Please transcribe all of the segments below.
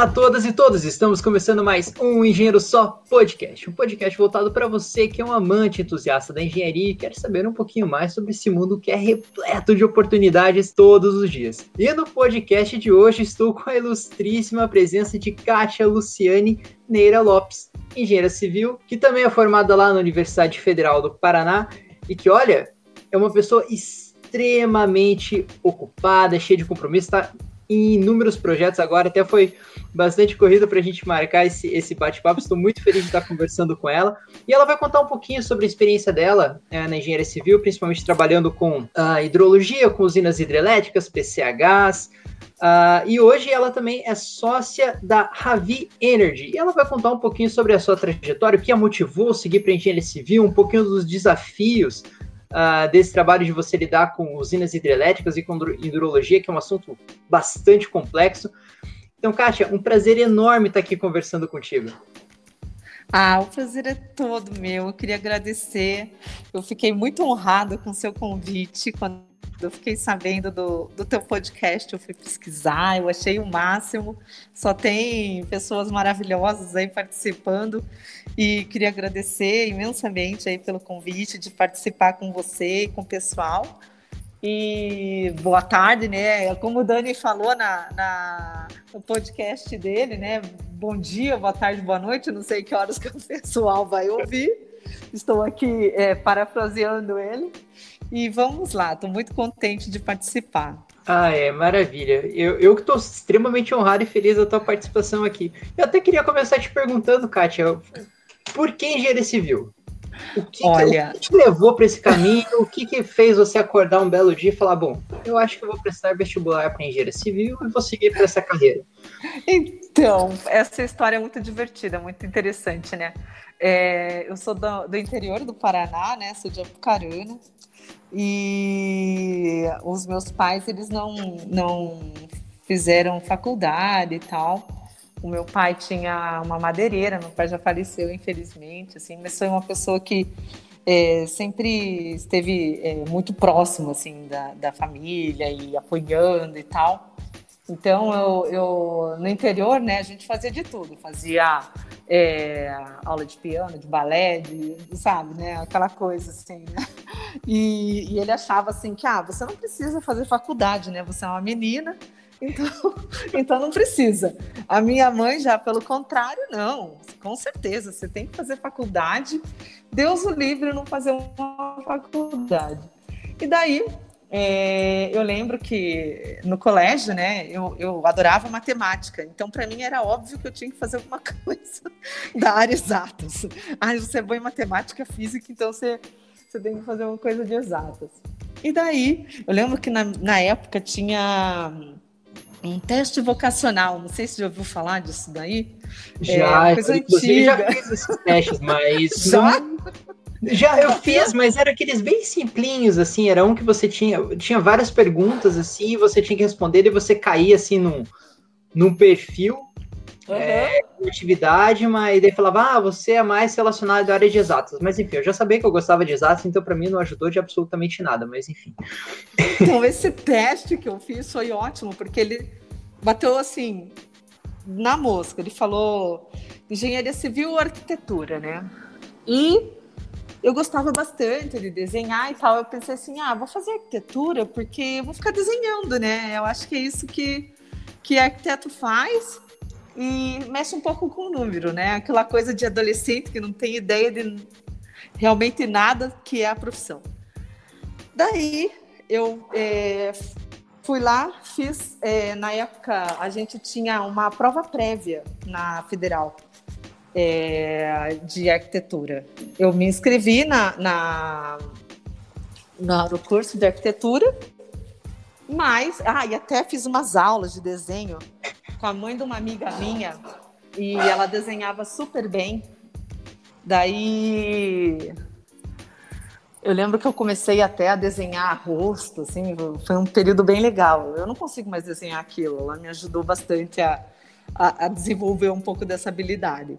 Olá a todas e todos, estamos começando mais um Engenheiro Só Podcast, um podcast voltado para você que é um amante entusiasta da engenharia e quer saber um pouquinho mais sobre esse mundo que é repleto de oportunidades todos os dias. E no podcast de hoje estou com a ilustríssima presença de Kátia Luciane Neira Lopes, engenheira civil, que também é formada lá na Universidade Federal do Paraná e que, olha, é uma pessoa extremamente ocupada, cheia de compromisso, está em inúmeros projetos agora, até foi bastante corrida para a gente marcar esse, esse bate-papo. Estou muito feliz de estar conversando com ela. E ela vai contar um pouquinho sobre a experiência dela é, na engenharia civil, principalmente trabalhando com uh, hidrologia, com usinas hidrelétricas, PCHs. Uh, e hoje ela também é sócia da Ravi Energy. E ela vai contar um pouquinho sobre a sua trajetória, o que a motivou a seguir para a engenharia civil, um pouquinho dos desafios uh, desse trabalho de você lidar com usinas hidrelétricas e com hidrologia, que é um assunto bastante complexo. Então, Kátia, um prazer enorme estar aqui conversando contigo. Ah, o prazer é todo meu. Eu queria agradecer. Eu fiquei muito honrada com o seu convite quando eu fiquei sabendo do, do teu podcast, eu fui pesquisar, eu achei o máximo. Só tem pessoas maravilhosas aí participando e queria agradecer imensamente aí pelo convite de participar com você e com o pessoal. E boa tarde, né? Como o Dani falou na, na, no podcast dele, né? Bom dia, boa tarde, boa noite. Não sei que horas que o pessoal vai ouvir. Estou aqui é, parafraseando ele. E vamos lá, estou muito contente de participar. Ah, é, maravilha. Eu, eu que estou extremamente honrado e feliz da tua participação aqui. Eu até queria começar te perguntando, Kátia, por que engenharia civil? O que, Olha... que, o que te levou para esse caminho? O que, que fez você acordar um belo dia e falar: bom, eu acho que eu vou prestar vestibular para engenharia civil e vou seguir para essa carreira? Então, essa história é muito divertida, muito interessante, né? É, eu sou do, do, interior do Paraná, né? Sou de Apucarana. E os meus pais, eles não, não fizeram faculdade e tal. O meu pai tinha uma madeireira, meu pai já faleceu, infelizmente, assim, mas foi uma pessoa que é, sempre esteve é, muito próximo, assim, da, da família e apoiando e tal. Então, eu, eu, no interior, né, a gente fazia de tudo. Fazia é, aula de piano, de balé, de, sabe, né, aquela coisa assim, né? E, e, ele achava assim que, ah, você não precisa fazer faculdade, né? Você é uma menina, então, então não precisa. A minha mãe já, pelo contrário, não. Com certeza, você tem que fazer faculdade. Deus o livre não fazer uma faculdade. E daí é, eu lembro que no colégio, né, eu, eu adorava matemática, então para mim era óbvio que eu tinha que fazer alguma coisa da área exatas. Ah, você é bom em matemática, física, então você, você tem que fazer uma coisa de exatas. E daí, eu lembro que na, na época tinha um teste vocacional, não sei se você já ouviu falar disso daí. Já, é, coisa antiga. já fiz esses testes, mas. Já? Já eu fiz, mas era aqueles bem simplinhos, assim, era um que você tinha, tinha várias perguntas, assim, e você tinha que responder e você caía, assim, num, num perfil uhum. é, de atividade, mas daí falava, ah, você é mais relacionado à área de exatas. Mas enfim, eu já sabia que eu gostava de exatas, então para mim não ajudou de absolutamente nada, mas enfim. Então, esse teste que eu fiz foi ótimo, porque ele bateu, assim, na mosca, ele falou engenharia civil ou arquitetura, né? E eu gostava bastante de desenhar e tal. Eu pensei assim, ah, vou fazer arquitetura porque eu vou ficar desenhando, né? Eu acho que é isso que, que arquiteto faz e mexe um pouco com o número, né? Aquela coisa de adolescente que não tem ideia de realmente nada que é a profissão. Daí eu é, fui lá, fiz. É, na época a gente tinha uma prova prévia na Federal é, de arquitetura. Eu me inscrevi na, na, na, no curso de arquitetura, mas. Ah, e até fiz umas aulas de desenho com a mãe de uma amiga minha, e ela desenhava super bem. Daí. Eu lembro que eu comecei até a desenhar rosto, assim, foi um período bem legal. Eu não consigo mais desenhar aquilo, ela me ajudou bastante a, a, a desenvolver um pouco dessa habilidade.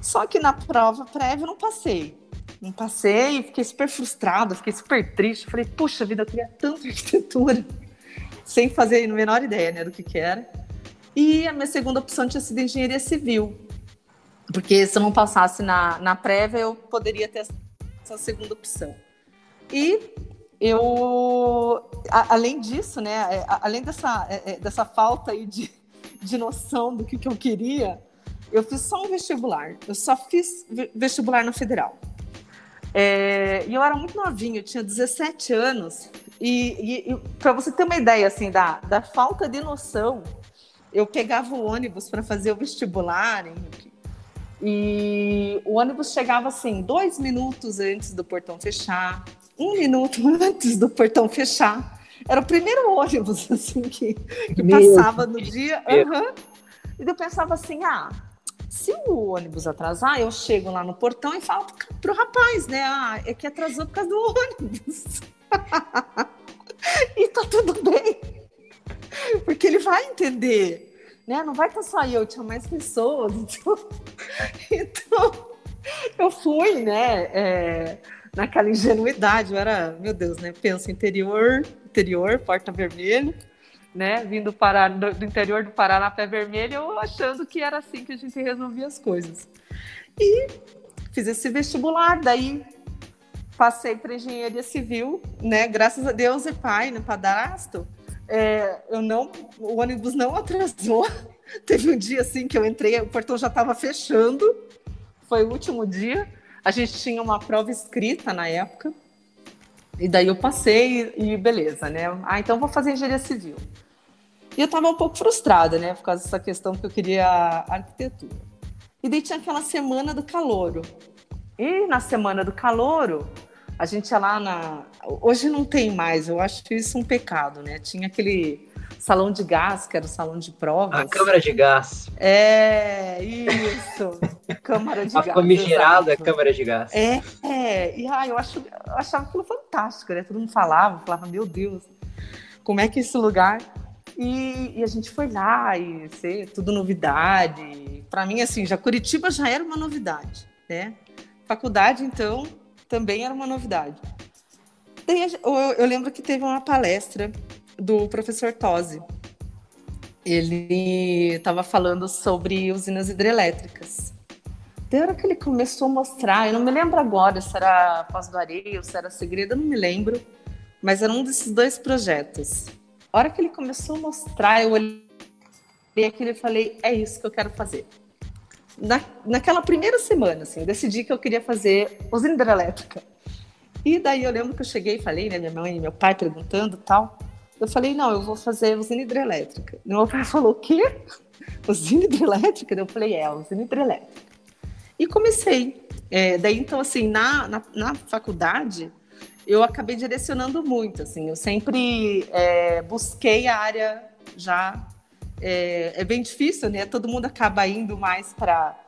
Só que na prova prévia eu não passei. Não passei, fiquei super frustrada, fiquei super triste. Falei, puxa vida, eu queria tanto arquitetura, sem fazer a menor ideia né, do que, que era. E a minha segunda opção tinha sido engenharia civil, porque se eu não passasse na, na prévia, eu poderia ter essa segunda opção. E eu, a, além disso, né, é, além dessa, é, é, dessa falta aí de, de noção do que, que eu queria, eu fiz só um vestibular. Eu só fiz vestibular na Federal. É, e eu era muito novinha, eu tinha 17 anos. E, e, e para você ter uma ideia assim da, da falta de noção, eu pegava o ônibus para fazer o vestibular, Henrique, e o ônibus chegava assim, dois minutos antes do portão fechar, um minuto antes do portão fechar. Era o primeiro ônibus assim que, que passava no dia. Uhum. E eu pensava assim, ah, se o ônibus atrasar, eu chego lá no portão e falo pro rapaz, né? Ah, é que atrasou por causa do ônibus. e tá tudo bem. Porque ele vai entender, né? Não vai estar só eu, tinha mais pessoas. Então, então eu fui, né? É, naquela ingenuidade, eu era, meu Deus, né? Penso interior, interior, porta vermelha né, vindo do, do interior do Paraná pé vermelho, eu achando que era assim que a gente resolvia as coisas. E fiz esse vestibular, daí passei para engenharia civil, né? Graças a Deus e pai, no padrasto, é, eu não, o ônibus não atrasou. Teve um dia assim que eu entrei, o portão já estava fechando. Foi o último dia. A gente tinha uma prova escrita na época. E daí eu passei e beleza, né? Ah, então vou fazer engenharia civil. E eu estava um pouco frustrada, né? Por causa dessa questão que eu queria arquitetura. E daí tinha aquela semana do calouro. E na semana do calouro, a gente ia lá na. Hoje não tem mais, eu acho isso um pecado, né? Tinha aquele salão de gás, que era o salão de provas. A câmara de gás. É, isso. câmara de a gás. A famigerada câmara de gás. É, é. E ah, eu, acho, eu achava aquilo fantástico, né? Todo mundo falava, falava, meu Deus, como é que esse lugar. E, e a gente foi lá e ser tudo novidade. Para mim, assim, já Curitiba já era uma novidade, né? Faculdade, então, também era uma novidade. Eu, eu lembro que teve uma palestra do professor Tosi. Ele estava falando sobre usinas hidrelétricas. Da hora que ele começou a mostrar, eu não me lembro agora se era Paz do Areia ou se era Segredo, eu não me lembro, mas era um desses dois projetos. A hora que ele começou a mostrar, eu olhei aquilo e falei: é isso que eu quero fazer. Na, naquela primeira semana, assim, eu decidi que eu queria fazer usina hidrelétrica. E daí eu lembro que eu cheguei e falei, né, minha mãe e meu pai perguntando tal. Eu falei, não, eu vou fazer usina hidrelétrica. Meu pai falou, o quê? Usina hidrelétrica? Eu falei, é, usina hidrelétrica. E comecei. É, daí, então, assim, na, na, na, faculdade, eu acabei direcionando muito, assim, eu sempre é, busquei a área já... É, é bem difícil, né? Todo mundo acaba indo mais para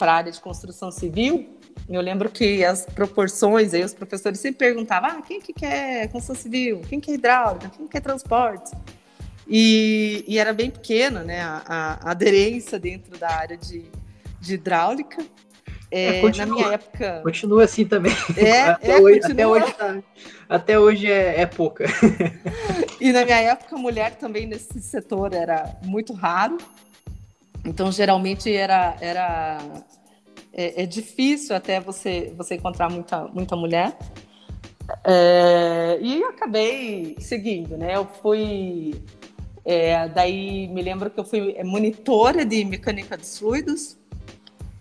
a área de construção civil, eu lembro que as proporções, aí os professores sempre perguntavam, ah, quem que quer construção civil? Quem quer hidráulica? Quem quer transporte? E, e era bem pequena, né, a, a, aderência dentro da área de, de hidráulica. É, é, continua, na minha época. Continua assim também. É, até, é, hoje, até hoje, tá, até hoje é, é pouca. e na minha época, mulher também nesse setor era muito raro. Então, geralmente era, era é, é difícil até você, você encontrar muita, muita mulher. É, e acabei seguindo, né? Eu fui. É, daí me lembro que eu fui monitora de mecânica dos fluidos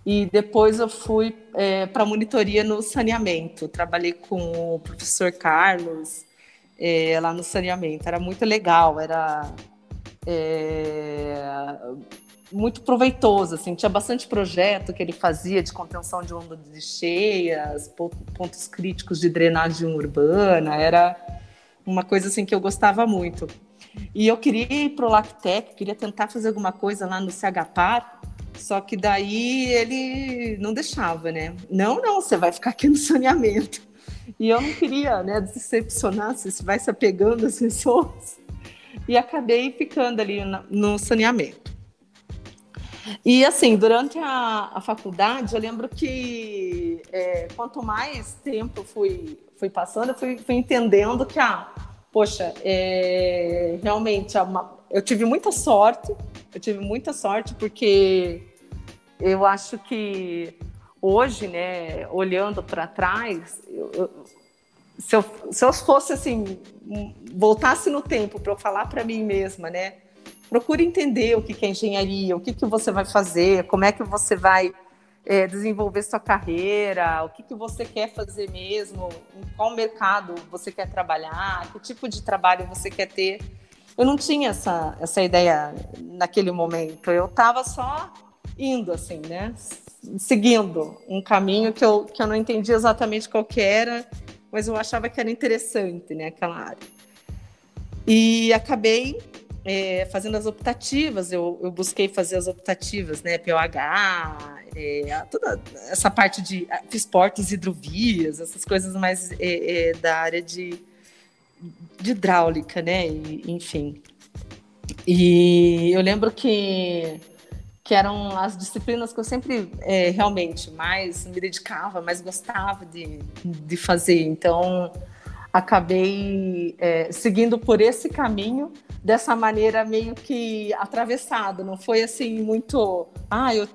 e depois eu fui é, para monitoria no saneamento. Trabalhei com o professor Carlos é, lá no saneamento. Era muito legal, era é, muito proveitoso, assim, tinha bastante projeto que ele fazia de contenção de ondas de cheias, pontos críticos de drenagem urbana, era uma coisa assim que eu gostava muito. E eu queria ir para o Lactec, queria tentar fazer alguma coisa lá no CHPAR, só que daí ele não deixava, né? Não, não, você vai ficar aqui no saneamento. E eu não queria, né, decepcionar, você vai se apegando às pessoas. E acabei ficando ali no saneamento. E assim, durante a, a faculdade, eu lembro que é, quanto mais tempo fui, fui passando, eu fui, fui entendendo que, ah, poxa, é, realmente a, eu tive muita sorte, eu tive muita sorte porque eu acho que hoje, né, olhando para trás, eu, eu, se, eu, se eu fosse assim, voltasse no tempo para eu falar para mim mesma, né, procure entender o que, é engenharia, o que, que você vai fazer, como é que você vai é, desenvolver sua carreira, o que, que você quer fazer mesmo, em qual mercado você quer trabalhar, que tipo de trabalho você quer ter. Eu não tinha essa, essa ideia naquele momento, eu estava só indo assim, né? Seguindo um caminho que eu, que eu não entendi exatamente qual que era, mas eu achava que era interessante, né? Aquela área. E acabei é, fazendo as optativas, eu, eu, busquei fazer as optativas, né? POH, é, toda essa parte de. Ah, fiz portos hidrovias, essas coisas mais é, é, da área de, de hidráulica, né? E, enfim. E eu lembro que, que eram as disciplinas que eu sempre é, realmente mais me dedicava, mais gostava de, de fazer. Então, acabei é, seguindo por esse caminho dessa maneira meio que atravessada, não foi assim muito, ah, eu,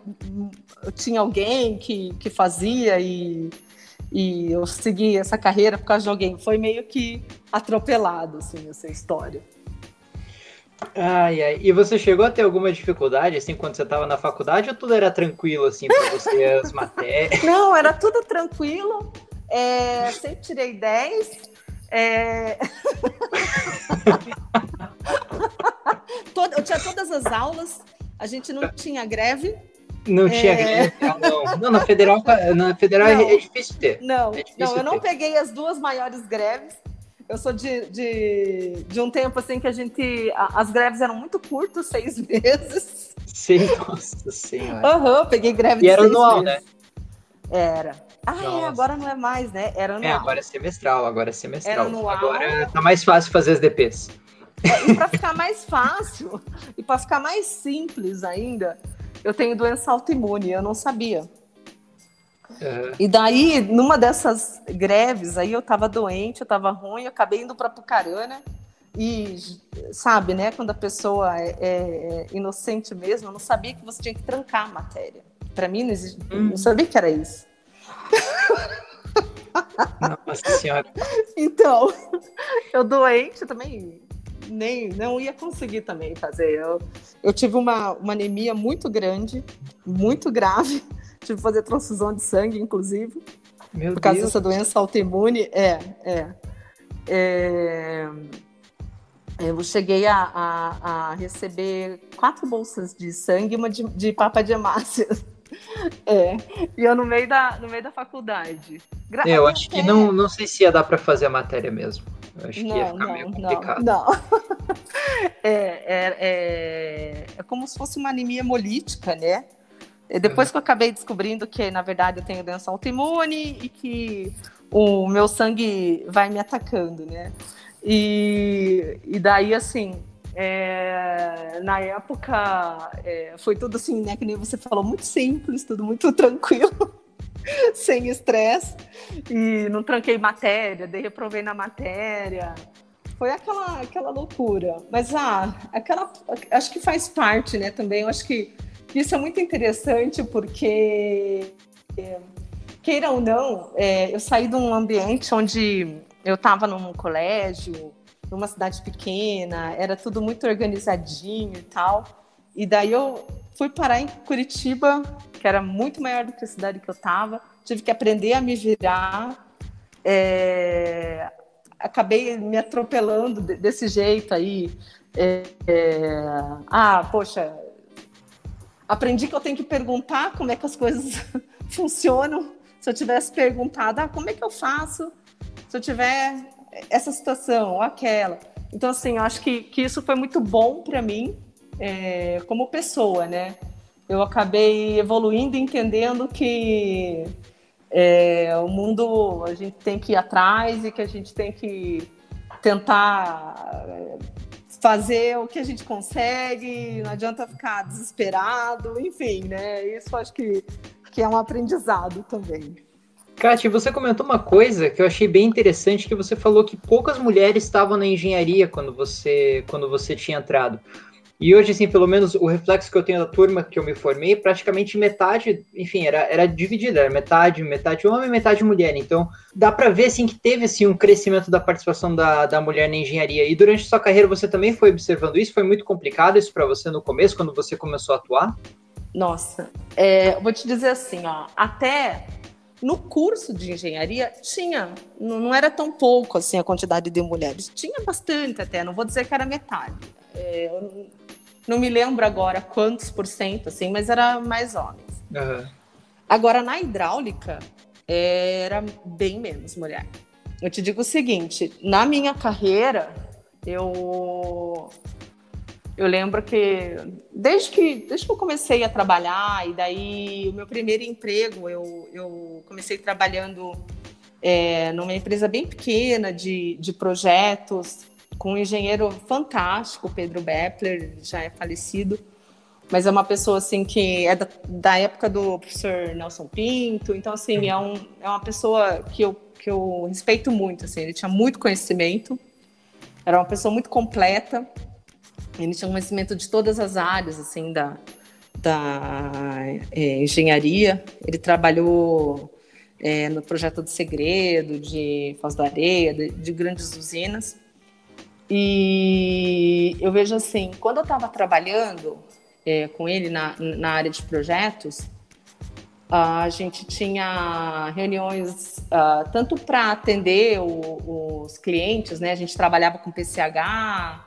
eu tinha alguém que, que fazia e, e eu segui essa carreira por causa de alguém, foi meio que atropelado, assim, essa história. Ai, ai. E você chegou a ter alguma dificuldade, assim, quando você estava na faculdade, ou tudo era tranquilo, assim, para você, as matérias? Não, era tudo tranquilo. É, sempre tirei 10. É... eu tinha todas as aulas, a gente não tinha greve. Não tinha é... greve, não. Não, na federal, na federal é não, é difícil ter. Não, é difícil não eu ter. não peguei as duas maiores greves. Eu sou de, de, de um tempo assim que a gente. As greves eram muito curtas, seis meses. Sim, nossa senhora. Aham, uhum, peguei greve e de era seis anual, meses. né? Era. Ah, é, agora não é mais, né? Era anual. É, agora é semestral, agora é semestral. Era anual. Agora tá mais fácil fazer as DPs. É, e para ficar mais fácil, e para ficar mais simples ainda, eu tenho doença autoimune, eu não sabia. Uhum. E daí, numa dessas greves, aí eu tava doente, eu tava ruim, eu acabei indo para Pucarana. E sabe, né, quando a pessoa é, é, é, inocente mesmo, eu não sabia que você tinha que trancar a matéria. Para mim, não, existe, hum. não sabia que era isso. Nossa senhora. Então, eu doente também, nem não ia conseguir também fazer. Eu, eu tive uma, uma anemia muito grande, muito grave. Tive que fazer transfusão de sangue, inclusive. Meu por causa Deus. dessa doença autoimune. É, é. é eu cheguei a, a, a, receber quatro bolsas de sangue e uma de, de papa de hemácias. É, e eu no meio da, no meio da faculdade. Gra é, eu acho que não, não sei se ia dar para fazer a matéria mesmo. Eu acho não, que ia ficar não, meio complicado. Não, não. É, é, é, é, como se fosse uma anemia hemolítica, né? Depois uhum. que eu acabei descobrindo que, na verdade, eu tenho doença autoimune e que o meu sangue vai me atacando, né? E, e daí, assim, é, na época, é, foi tudo assim, né? Que nem você falou, muito simples, tudo muito tranquilo, sem estresse. E não tranquei matéria, dei reprovei na matéria. Foi aquela, aquela loucura. Mas, ah, aquela, acho que faz parte, né? Também, eu acho que isso é muito interessante porque, queira ou não, é, eu saí de um ambiente onde eu estava num colégio numa cidade pequena, era tudo muito organizadinho e tal. E daí eu fui parar em Curitiba, que era muito maior do que a cidade que eu estava. Tive que aprender a me virar. É... Acabei me atropelando desse jeito aí. É... É... Ah, poxa, aprendi que eu tenho que perguntar como é que as coisas funcionam. Se eu tivesse perguntado, ah, como é que eu faço? Se eu tiver essa situação aquela. Então, assim, eu acho que, que isso foi muito bom para mim é, como pessoa, né? Eu acabei evoluindo, entendendo que é, o mundo a gente tem que ir atrás e que a gente tem que tentar é, fazer o que a gente consegue, não adianta ficar desesperado, enfim, né? Isso acho que, que é um aprendizado também. Kátia, você comentou uma coisa que eu achei bem interessante, que você falou que poucas mulheres estavam na engenharia quando você, quando você tinha entrado. E hoje, assim, pelo menos o reflexo que eu tenho da turma que eu me formei, praticamente metade, enfim, era, era dividida, era metade, metade homem, metade mulher. Então, dá para ver, assim, que teve, assim, um crescimento da participação da, da mulher na engenharia. E durante sua carreira você também foi observando isso? Foi muito complicado isso para você no começo, quando você começou a atuar? Nossa, é, vou te dizer assim, ó, até no curso de engenharia tinha, não, era tão pouco assim a quantidade de mulheres, tinha bastante até, não vou dizer que era metade. É, não me lembro agora quantos por cento, assim, mas era mais homens. Uhum. Agora, na hidráulica, era bem menos mulher. Eu te digo o seguinte: na minha carreira, eu eu lembro que desde que desde que eu comecei a trabalhar e daí o meu primeiro emprego eu, eu comecei trabalhando é, numa empresa bem pequena de, de projetos com um engenheiro fantástico, Pedro Beppler, já é falecido, mas é uma pessoa assim que é da, da época do professor Nelson Pinto, então assim é, um, é uma pessoa que eu, que eu respeito muito, assim, ele tinha muito conhecimento, era uma pessoa muito completa, ele tinha conhecimento de todas as áreas assim da, da é, engenharia, ele trabalhou é, no projeto do Segredo, de Foz do Areia, de, de grandes usinas. E eu vejo assim, quando eu estava trabalhando é, com ele na, na área de projetos, a gente tinha reuniões uh, tanto para atender o, os clientes, né? A gente trabalhava com PCH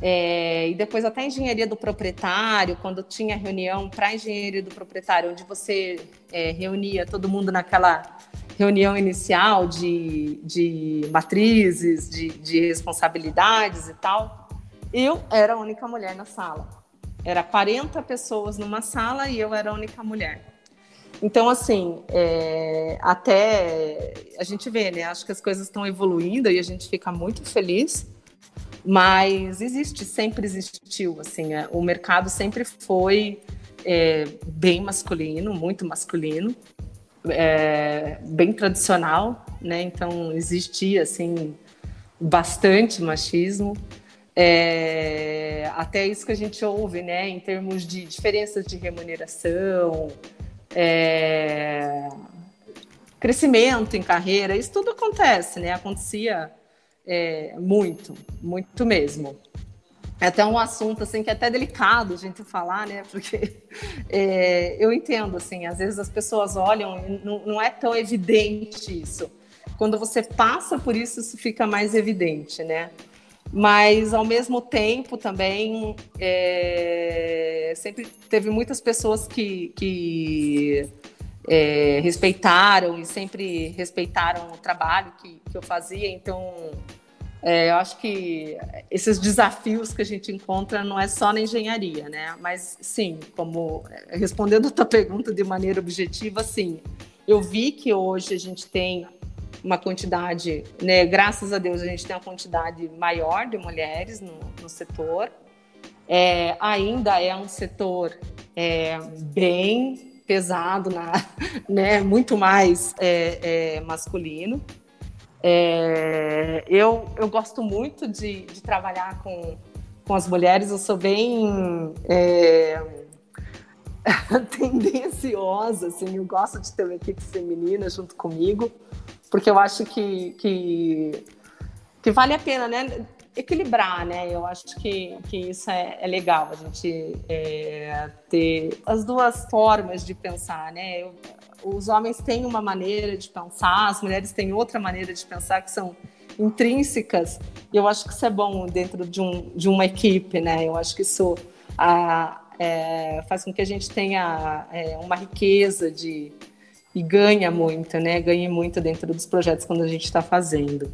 é, e depois até engenharia do proprietário, quando tinha reunião para engenharia do proprietário, onde você é, reunia todo mundo naquela reunião inicial de, de matrizes, de, de responsabilidades e tal, eu era a única mulher na sala. Era 40 pessoas numa sala e eu era a única mulher. Então, assim, é, até a gente vê, né? Acho que as coisas estão evoluindo e a gente fica muito feliz, mas existe, sempre existiu, assim, é, o mercado sempre foi é, bem masculino, muito masculino, é, bem tradicional, né? Então existia assim bastante machismo. É, até isso que a gente ouve, né? Em termos de diferenças de remuneração, é, crescimento em carreira, isso tudo acontece, né? Acontecia é, muito, muito mesmo. É até um assunto assim que é até delicado a gente falar, né? Porque é, eu entendo assim, às vezes as pessoas olham não, não, é tão evidente isso. Quando você passa por isso, isso fica mais evidente, né? Mas ao mesmo tempo também é, sempre teve muitas pessoas que, que é, respeitaram e sempre respeitaram o trabalho que, que eu fazia, então é, eu acho que esses desafios que a gente encontra não é só na engenharia, né? Mas sim, como respondendo a tua pergunta de maneira objetiva, sim. Eu vi que hoje a gente tem uma quantidade, né? Graças a Deus a gente tem uma quantidade maior de mulheres no, no setor. É, ainda é um setor é, bem pesado, na, né? Muito mais é, é masculino. É, eu, eu gosto muito de, de, trabalhar com, com as mulheres, eu sou bem é, tendenciosa, assim, eu gosto de ter uma equipe feminina junto comigo, porque eu acho que, que, que vale a pena, né? Equilibrar, né? Eu acho que, que isso é, é legal, a gente é, ter as duas formas de pensar, né? Eu, os homens têm uma maneira de pensar, as mulheres têm outra maneira de pensar que são intrínsecas. E eu acho que isso é bom dentro de, um, de uma equipe, né? Eu acho que isso a, é, faz com que a gente tenha é, uma riqueza de e ganha muito, né? Ganhe muito dentro dos projetos quando a gente está fazendo.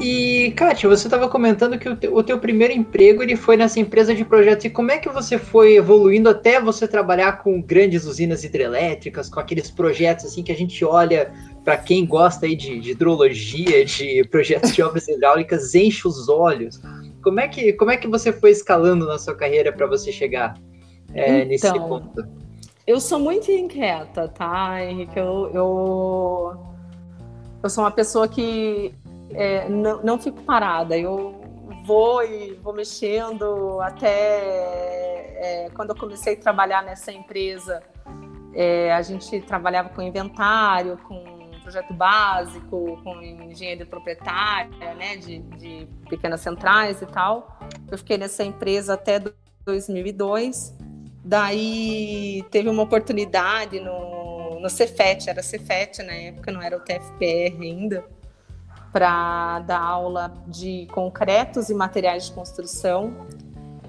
E, Kátia, você estava comentando que o teu, o teu, primeiro emprego ele foi nessa empresa de projetos. E como é que você foi evoluindo até você trabalhar com grandes usinas hidrelétricas, com aqueles projetos assim que a gente olha para quem gosta aí de, de hidrologia, de projetos de obras hidráulicas, enche os olhos. Como é que, como é que você foi escalando na sua carreira para você chegar é, então, nesse ponto? Eu sou muito inquieta, tá, Henrique? Eu, eu, eu sou uma pessoa que é, não, não fico parada. Eu vou e vou mexendo até é, quando eu comecei a trabalhar nessa empresa. É, a gente trabalhava com inventário, com projeto básico, com engenharia proprietária, né, de, de pequenas centrais e tal. Eu fiquei nessa empresa até 2002. Daí teve uma oportunidade no, no Cefet, era Cefet na época, não era o TFPR ainda, para dar aula de concretos e materiais de construção.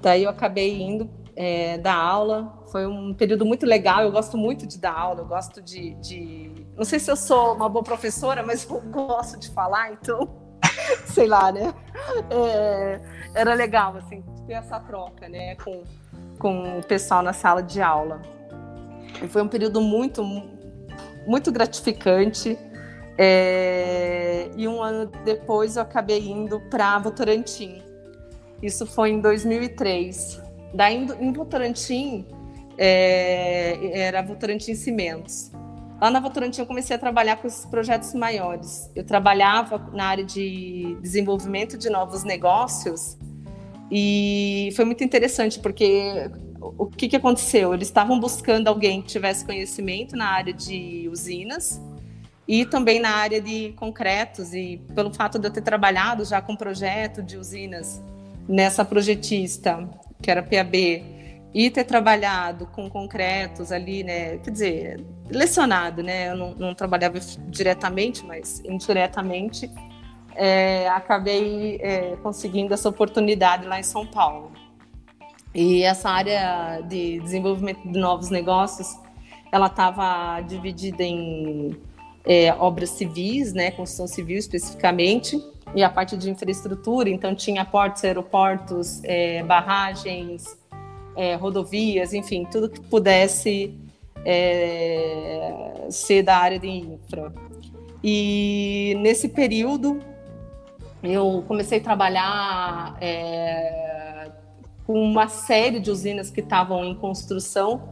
Daí eu acabei indo é, dar aula. Foi um período muito legal. Eu gosto muito de dar aula, eu gosto de, de não sei se eu sou uma boa professora, mas eu gosto de falar, então, sei lá, né? É, era legal, assim, ter essa troca, né, com, com o pessoal na sala de aula. Foi um período muito, muito gratificante. É, e um ano depois eu acabei indo para Votorantim. Isso foi em 2003. Daí em Votorantim, é, era Votorantim Cimentos. Lá na Votorantim eu comecei a trabalhar com esses projetos maiores. Eu trabalhava na área de desenvolvimento de novos negócios e foi muito interessante porque o que, que aconteceu? Eles estavam buscando alguém que tivesse conhecimento na área de usinas e também na área de concretos e pelo fato de eu ter trabalhado já com projeto de usinas nessa projetista que era PAB e ter trabalhado com concretos ali, né? Quer dizer, lecionado, né? Eu não, não trabalhava diretamente, mas indiretamente, é, acabei é, conseguindo essa oportunidade lá em São Paulo. E essa área de desenvolvimento de novos negócios, ela estava dividida em é, obras civis, né? Construção civil especificamente, e a parte de infraestrutura. Então tinha portos, aeroportos, é, barragens é, rodovias, enfim, tudo que pudesse é, ser da área de infra. E nesse período eu comecei a trabalhar é, com uma série de usinas que estavam em construção,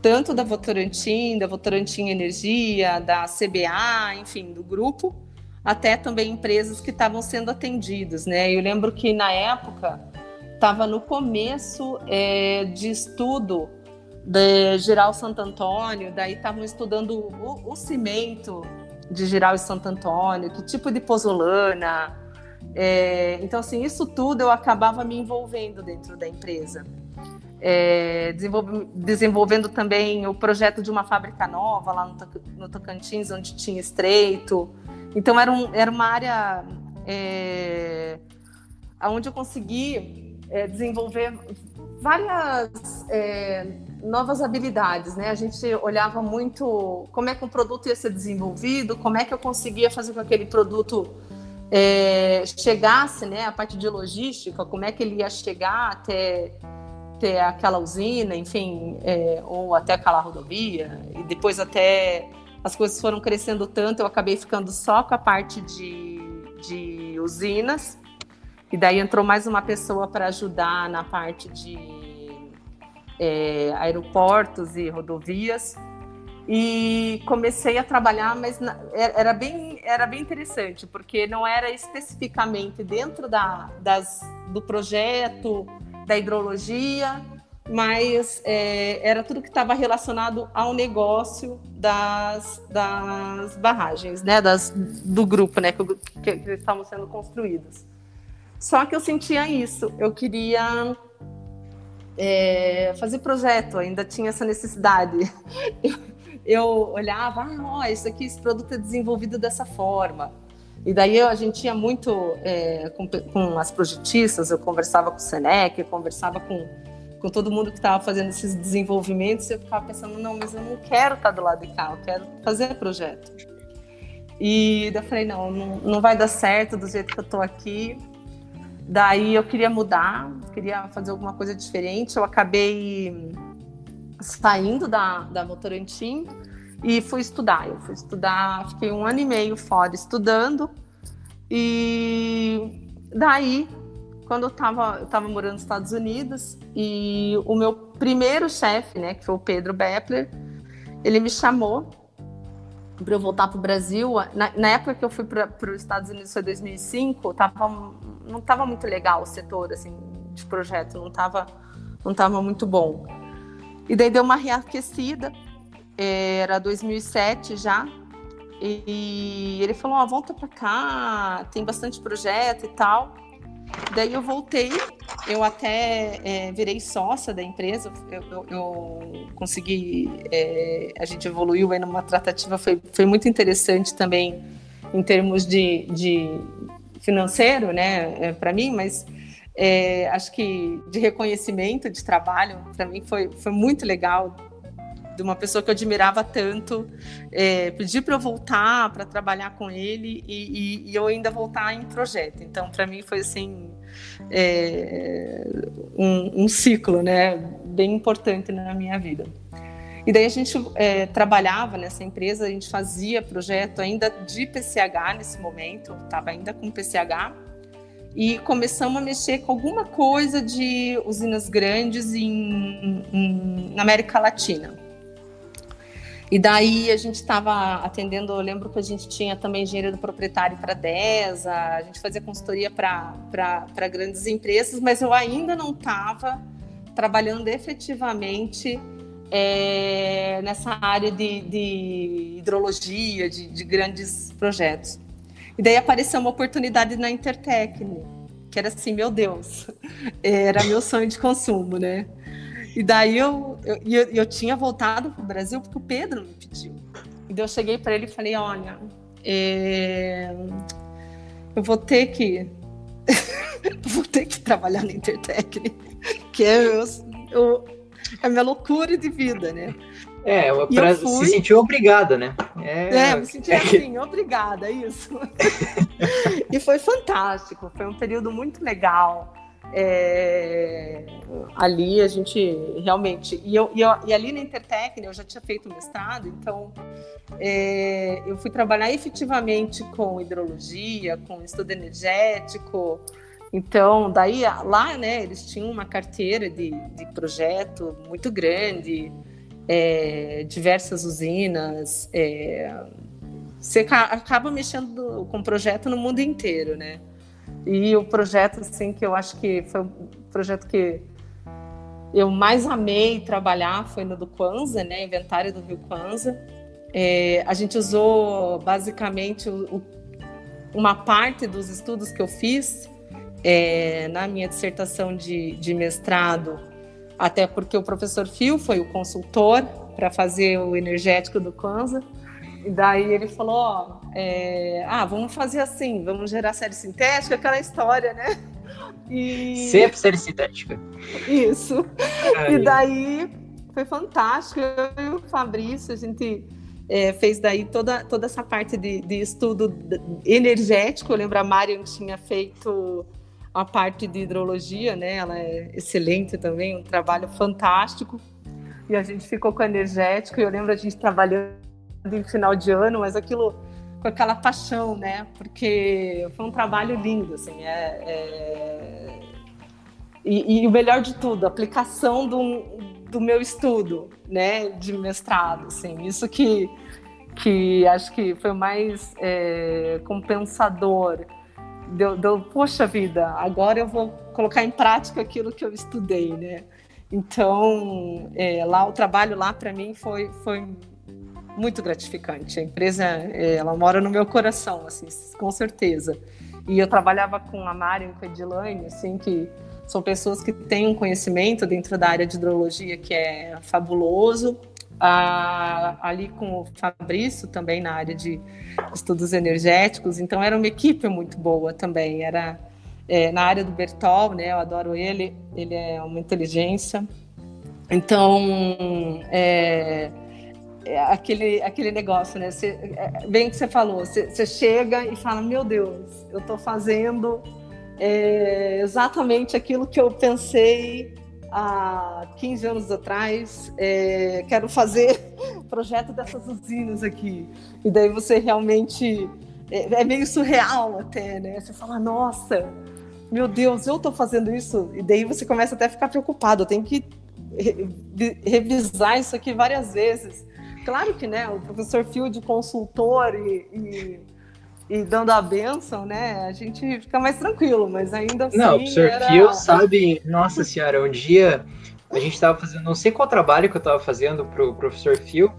tanto da Votorantim, da Votorantim Energia, da CBA, enfim, do grupo, até também empresas que estavam sendo atendidas, né? Eu lembro que na época estava no começo é, de estudo de Geral Santo Antônio, daí estavam estudando o, o, cimento de Geral e Santo Antônio, que tipo de pozolana. É, então, assim, isso tudo eu acabava me envolvendo dentro da empresa. É, desenvolvendo também o projeto de uma fábrica nova lá no, no Tocantins, onde tinha estreito. Então, era, um, era uma área é, onde eu consegui é, desenvolver várias é, novas habilidades, né? A gente olhava muito como é que um produto ia ser desenvolvido, como é que eu conseguia fazer com que aquele produto é, chegasse, né? A parte de logística, como é que ele ia chegar até, até aquela usina, enfim, é, ou até aquela rodovia, e depois até as coisas foram crescendo tanto, eu acabei ficando só com a parte de, de usinas e daí entrou mais uma pessoa para ajudar na parte de é, aeroportos e rodovias. E comecei a trabalhar, mas era bem, era bem interessante, porque não era especificamente dentro da, das, do projeto, da hidrologia, mas é, era tudo que estava relacionado ao negócio das, das barragens, né, das, do grupo, né, que, que, que estavam sendo construídas. Só que eu sentia isso, eu queria é, fazer projeto, ainda tinha essa necessidade. Eu, eu olhava, ah, ó, isso aqui, esse produto é desenvolvido dessa forma. E daí a gente tinha muito é, com, com, as projetistas, eu conversava com o Senec, eu conversava com, com todo mundo que estava fazendo esses desenvolvimentos, e eu ficava pensando, não, mas eu não quero estar do lado de cá, eu quero fazer projeto. E daí eu falei, não, não, não vai dar certo do jeito que eu estou aqui, Daí eu queria mudar, queria fazer alguma coisa diferente. Eu acabei saindo da, da Motorantim e fui estudar. Eu fui estudar, fiquei um ano e meio fora estudando. E daí quando eu estava eu tava morando nos Estados Unidos e o meu primeiro chefe, né, que foi o Pedro Beppler, ele me chamou para eu voltar para o Brasil. Na, na, época que eu fui para os Estados Unidos, foi 2005, tava, não estava muito legal o setor assim, de projeto, não estava não tava muito bom. E daí deu uma reaquecida, era 2007 já, e ele falou: oh, volta para cá, tem bastante projeto e tal. Daí eu voltei, eu até é, virei sócia da empresa, eu, eu, eu consegui, é, a gente evoluiu aí numa tratativa, foi, foi muito interessante também em termos de, de financeiro, né, é, para mim, mas é, acho que de reconhecimento de trabalho, para mim foi, foi muito legal de uma pessoa que eu admirava tanto, é, pedir para eu voltar para trabalhar com ele e, e, e, eu ainda voltar em projeto. Então, para mim foi assim é, um, um, ciclo, né, bem importante na minha vida. E daí a gente é, trabalhava nessa empresa, a gente fazia projeto ainda de PCH nesse momento, estava ainda com PCH e começamos a mexer com alguma coisa de usinas grandes em, em na América Latina. E daí a gente estava atendendo, eu lembro que a gente tinha também engenheiro do proprietário para DESA, a gente fazia consultoria para grandes empresas, mas eu ainda não estava trabalhando efetivamente é, nessa área de, de hidrologia, de, de, grandes projetos. E daí apareceu uma oportunidade na Intertec, que era assim, meu Deus, era meu sonho de consumo, né? E daí eu, eu, eu, eu tinha voltado para o Brasil porque o Pedro me pediu. E daí eu cheguei para ele e falei: olha, é... eu vou ter que. vou ter que trabalhar na Intertech, que é, eu, eu, é a minha loucura de vida, né? É, pra fui... se sentir obrigada, né? É, é me senti assim, obrigada, isso. e foi fantástico, foi um período muito legal. É, ali a gente realmente. E, eu, e, eu, e, ali na Intertec eu já tinha feito mestrado, então é, eu fui trabalhar efetivamente com hidrologia, com estudo energético. Então, daí lá, né, eles tinham uma carteira de, de projeto muito grande, é, diversas usinas. É, você acaba mexendo com projeto no mundo inteiro, né? E o projeto, assim, que eu acho que foi o projeto que eu mais amei trabalhar foi no do Kwanza, né? Inventário do Rio Kwanza. É, a gente usou basicamente o, uma parte dos estudos que eu fiz é, na minha dissertação de, de mestrado, até porque o professor Phil foi o consultor para fazer o energético do Kwanza. E daí ele falou, ó, é, ah, vamos fazer assim, vamos gerar série sintética, aquela história, né? E... Sempre série sintética. Isso. Ai. E daí foi fantástico. Eu e o Fabrício, a gente é, fez daí toda, toda essa parte de, de estudo energético. Eu lembro a Marion tinha feito a parte de hidrologia, né? Ela é excelente também, um trabalho fantástico. E a gente ficou com energético. E eu lembro a gente trabalhando em final de ano, mas aquilo com aquela paixão, né? Porque foi um trabalho lindo, assim, é, é... E, e, o melhor de tudo, a aplicação do, do meu estudo, né, de mestrado, assim, isso que, que acho que foi mais é, compensador. Deu, deu, poxa vida, agora eu vou colocar em prática aquilo que eu estudei, né? Então, é, lá o trabalho lá para mim foi, foi muito gratificante. A empresa, é, ela mora no meu coração, assim, com certeza. E eu trabalhava com a Mari e com a Edilane, assim, que são pessoas que têm um conhecimento dentro da área de hidrologia que é fabuloso. Ah, ali com o Fabrício também na área de estudos energéticos, então era uma equipe muito boa também. Era é, na área do Bertol, né? Eu adoro ele, ele é uma inteligência. Então, é aquele, aquele negócio, né? Você, é, bem que você falou, você, você, chega e fala, meu Deus, eu estou fazendo é, exatamente aquilo que eu pensei há 15 anos atrás, é, quero fazer projeto dessas usinas aqui. E daí você realmente, é, é meio surreal até, né? Você fala, nossa, meu Deus, eu estou fazendo isso? E daí você começa até a ficar preocupado, eu tenho que revisar isso aqui várias vezes. Claro que, né, o professor Field consultor e, e, e, dando a benção, né, a gente fica mais tranquilo, mas ainda assim... Não, o professor era... Field sabe, nossa senhora, um dia a gente estava fazendo, não sei qual trabalho que eu estava fazendo para o professor Field,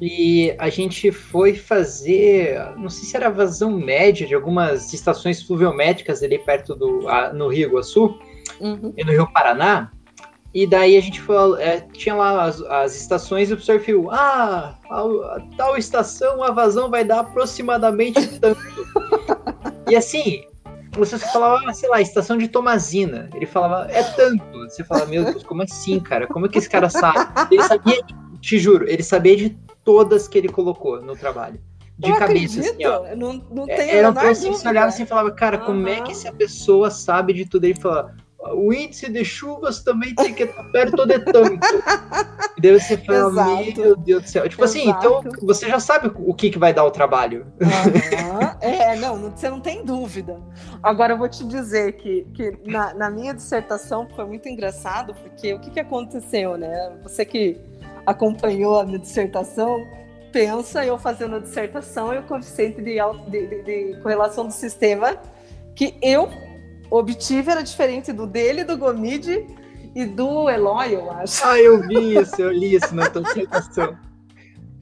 e a gente foi fazer, não sei se era vazão média de algumas estações fluviométricas ali perto do no Rio Iguaçu uhum. e no Rio Paraná. E daí a gente foi, é, tinha lá as, as, estações e o professor viu, ah, a, a, tal estação a vazão vai dar aproximadamente tanto. e assim, você falava, ah, sei lá, estação de Tomazina. Ele falava, é tanto. Você falava, meu Deus, como assim, cara? Como é que esse cara sabe? Ele sabia, te juro, ele sabia de todas que ele colocou no trabalho. De eu cabeça, acredito. assim. Não, não é, tem Era um assim, você olhava assim e falava, cara, uhum. como é que essa pessoa sabe de tudo? Ele falava, o índice de chuvas também tem que estar perto de tanto. e daí você fala, meu Deus do céu. Tipo Exato. assim, então você já sabe o que, que vai dar o trabalho. Uhum. é, não, você não tem dúvida. Agora eu vou te dizer que, que na, na minha dissertação foi muito engraçado, porque o que, que aconteceu, né? Você que acompanhou a minha dissertação, pensa eu fazendo a dissertação e o coeficiente de, de, de, correlação do sistema que eu obtive era diferente do dele, do Gomide e do Eloy, eu acho. Ah, eu vi isso, eu li isso na tua dissertação.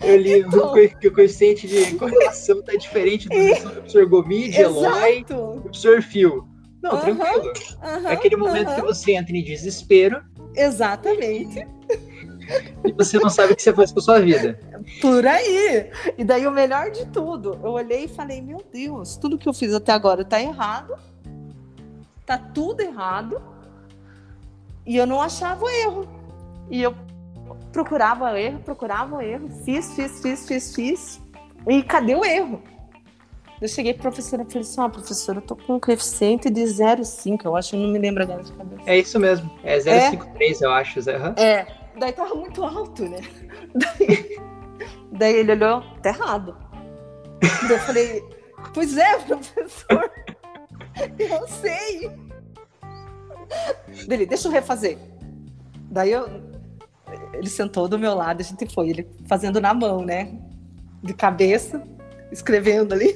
Eu li então, que o coeficiente de correlação está diferente do e... professor Gomide, Eloy e o professor Phil. Não, uh -huh, tranquilo. Uh -huh, é aquele momento uh -huh. que você entra em desespero. Exatamente e você não sabe o que você faz com a sua vida. Por aí. E daí o melhor de tudo, eu olhei e falei, meu Deus, tudo que eu fiz até agora tá errado. Tá tudo errado. E eu não achava o erro. E eu procurava o erro, procurava o erro, fiz, fiz, fiz, fiz, fiz. E cadê o erro? Eu cheguei para professora e falei assim: ah, professora, eu tô com um coeficiente de 0,5, eu acho, eu não me lembro agora de cabeça. É isso mesmo, é 0,53, é? eu acho. Uhum. É, Daí tava muito alto, né? Daí, daí ele olhou, tá errado. Daí eu falei, pois é, professor, eu sei. Dele, deixa eu refazer. Daí eu, ele sentou do meu lado, a gente foi, ele fazendo na mão, né? De cabeça, escrevendo ali.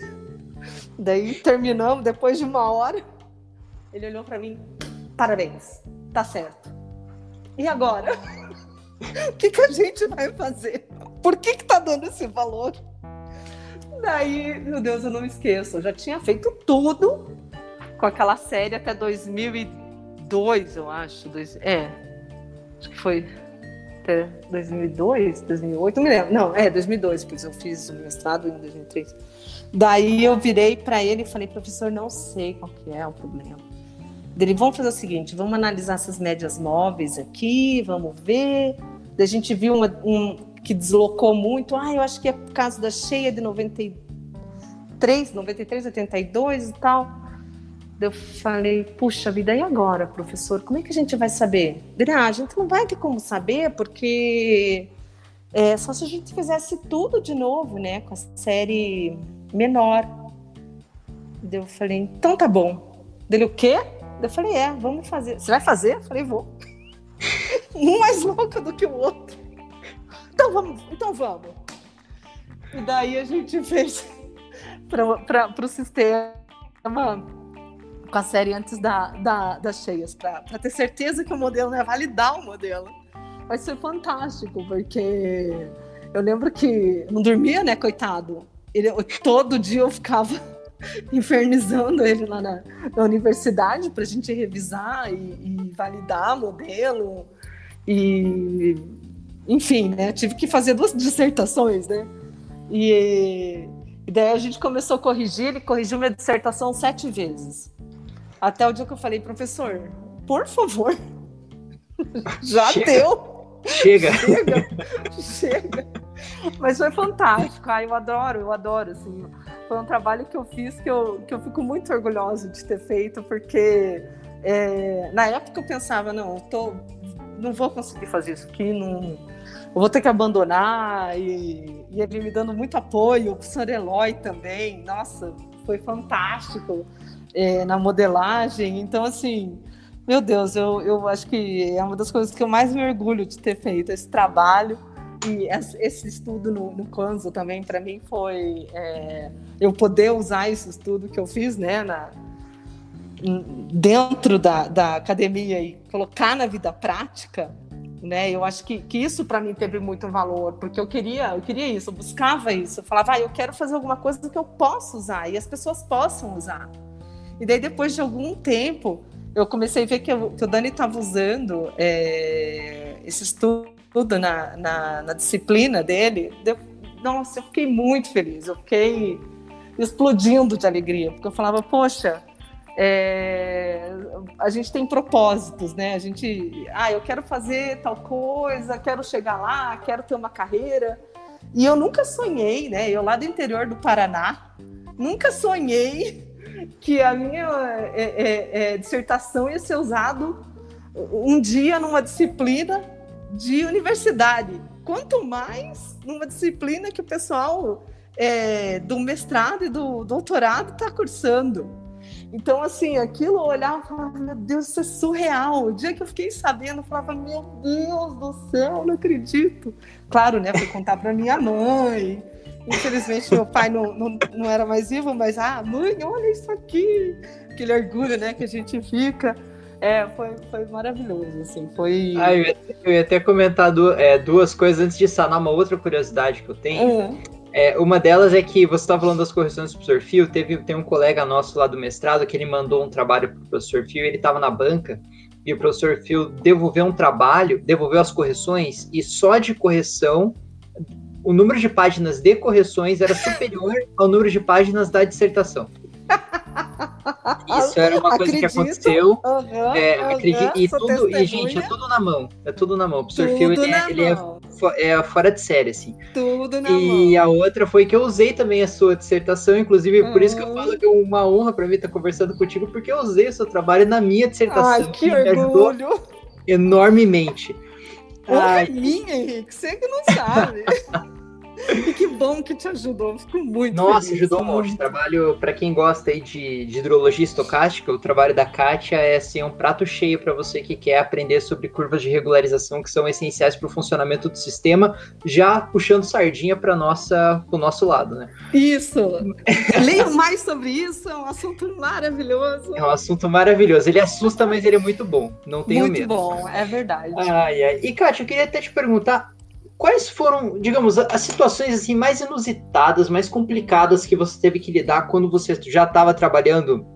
Daí terminamos, depois de uma hora, ele olhou para mim, parabéns, tá certo. E agora? O que, que a gente vai fazer? Por que que tá dando esse valor? Daí, meu Deus, eu não esqueço. Eu já tinha feito tudo com aquela série até 2002, eu acho. Dois, é, acho que foi até 2002, 2008, não me lembro. Não, é 2002, porque eu fiz o mestrado em 2003. Daí eu virei para ele e falei, professor, não sei qual que é o problema. Dele, vamos fazer o seguinte, vamos analisar essas médias móveis aqui, vamos ver a gente viu uma, um que deslocou muito. Ah, eu acho que é por causa da cheia de 93, 93, 82 e tal. Eu falei, puxa vida, e agora, professor? Como é que a gente vai saber? Ele, ah, a gente não vai ter como saber, porque é só se a gente fizesse tudo de novo, né? Com a série menor. Eu falei, então tá bom. Dele, o quê? Eu falei, é, vamos fazer. Você vai fazer? Eu falei, vou um mais louco do que o outro. Então vamos, então vamos. E daí a gente fez para o sistema com a série antes da, da, das cheias, para ter certeza que o modelo, né, validar o modelo. Vai ser fantástico, porque eu lembro que não dormia, né, coitado. Ele, todo dia eu ficava infernizando ele lá na, na universidade para a gente revisar e, e validar modelo. E, enfim, né? Tive que fazer duas dissertações, né? E, e daí a gente começou a corrigir, ele corrigiu minha dissertação sete vezes. Até o dia que eu falei, professor, por favor, já chega. deu. Chega. chega. Chega. Mas foi fantástico. Ah, eu adoro, eu adoro, assim. Foi um trabalho que eu fiz que eu, que eu fico muito orgulhosa de ter feito, porque é, na época eu pensava, não, eu tô, não vou conseguir fazer isso aqui, não, eu vou ter que abandonar, e, e ele me dando muito apoio, o professor Eloy também, nossa, foi fantástico. É, na modelagem. Então, assim, meu Deus, eu, eu acho que é uma das coisas que eu mais me orgulho de ter feito, esse trabalho. E esse estudo no, no Kanzo também, para mim, foi é, eu poder usar esse estudo que eu fiz né, na, dentro da, da academia e colocar na vida prática. Né? Eu acho que, que isso para mim teve muito valor, porque eu queria, eu queria isso, eu buscava isso, eu falava, ah, eu quero fazer alguma coisa que eu possa usar e as pessoas possam usar. E daí depois de algum tempo, eu comecei a ver que, eu, que o Dani estava usando é, esse estudo na, na, na disciplina dele. Eu, nossa, eu fiquei muito feliz, eu fiquei explodindo de alegria, porque eu falava, poxa, é, a gente tem propósitos, né? A gente, ah, eu quero fazer tal coisa, quero chegar lá, quero ter uma carreira. E eu nunca sonhei, né? Eu lá do interior do Paraná, nunca sonhei que a minha é, é, é, dissertação ia ser usado um dia numa disciplina de universidade. Quanto mais numa disciplina que o pessoal é, do mestrado e do doutorado está cursando. Então, assim, aquilo eu olhava e falava, meu Deus, isso é surreal. O dia que eu fiquei sabendo, eu falava, meu Deus do céu, não acredito. Claro, né? Fui contar para minha mãe, Infelizmente, meu pai não, não, não era mais vivo, mas, ah, mãe, olha isso aqui. Aquele orgulho, né, que a gente fica. É, foi, foi maravilhoso, assim, foi... Ah, eu, ia, eu ia até comentar duas, é, duas coisas antes de sanar uma outra curiosidade que eu tenho. Uhum. É, uma delas é que você estava falando das correções do professor Fio, teve, tem um colega nosso lá do mestrado que ele mandou um trabalho para o professor Fio, ele estava na banca, e o professor Fio devolveu um trabalho, devolveu as correções, e só de correção o número de páginas de correções era superior ao número de páginas da dissertação. Isso era uma coisa acredito. que aconteceu. Uhum, é, uhum, acredito, e, tudo, e, gente, é tudo na mão. É tudo na mão. O professor Phil, ele, é, ele é, é, fora de série, assim. Tudo na e mão. E a outra foi que eu usei também a sua dissertação, inclusive, uhum. por isso que eu falo que é uma honra para mim estar conversando contigo, porque eu usei o seu trabalho na minha dissertação. Ai, que, que orgulho! enormemente. Honra é minha, Henrique, você que não sabe. E que bom que te ajudou, fico muito Nossa, feliz. ajudou muito. Trabalho, para quem gosta aí de, de, hidrologia estocástica, o trabalho da Kátia é assim, um prato cheio para você que quer aprender sobre curvas de regularização que são essenciais para o funcionamento do sistema, já puxando sardinha para nossa o nosso lado, né? Isso. Leio mais sobre isso, é um assunto maravilhoso. É um assunto maravilhoso. Ele assusta, mas ele é muito bom. Não tenho muito medo. Muito bom, é verdade. Ai, ai. E Kátia, eu queria até te perguntar, quais foram, digamos, as situações assim mais inusitadas, mais complicadas que você teve que lidar quando você já estava trabalhando,